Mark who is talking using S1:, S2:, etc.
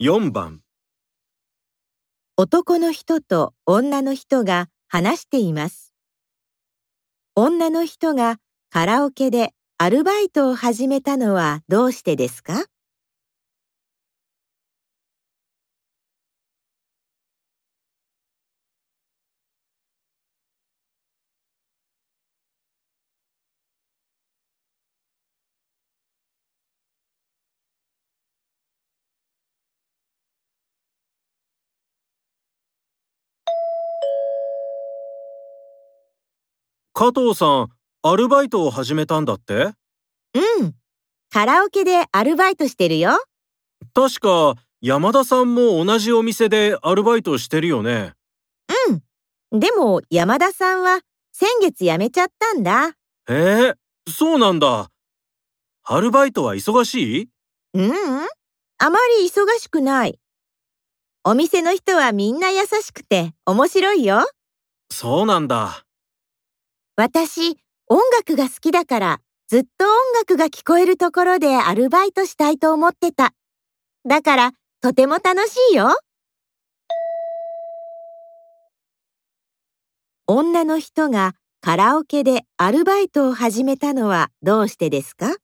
S1: 4番
S2: 男の人と女の人が話しています。女の人がカラオケでアルバイトを始めたのはどうしてですか？
S1: 加藤さん、アルバイトを始めたんだって？
S2: うん。カラオケでアルバイトしてるよ。
S1: 確か、山田さんも同じお店でアルバイトしてるよね。
S2: うん。でも山田さんは先月辞めちゃったんだ。
S1: へえ、そうなんだ。アルバイトは忙しい？う
S2: うん、あまり忙しくない。お店の人はみんな優しくて面白いよ。
S1: そうなんだ。
S2: 私、音楽が好きだから、ずっと音楽が聞こえるところでアルバイトしたいと思ってた。だから、とても楽しいよ。女の人がカラオケでアルバイトを始めたのはどうしてですか？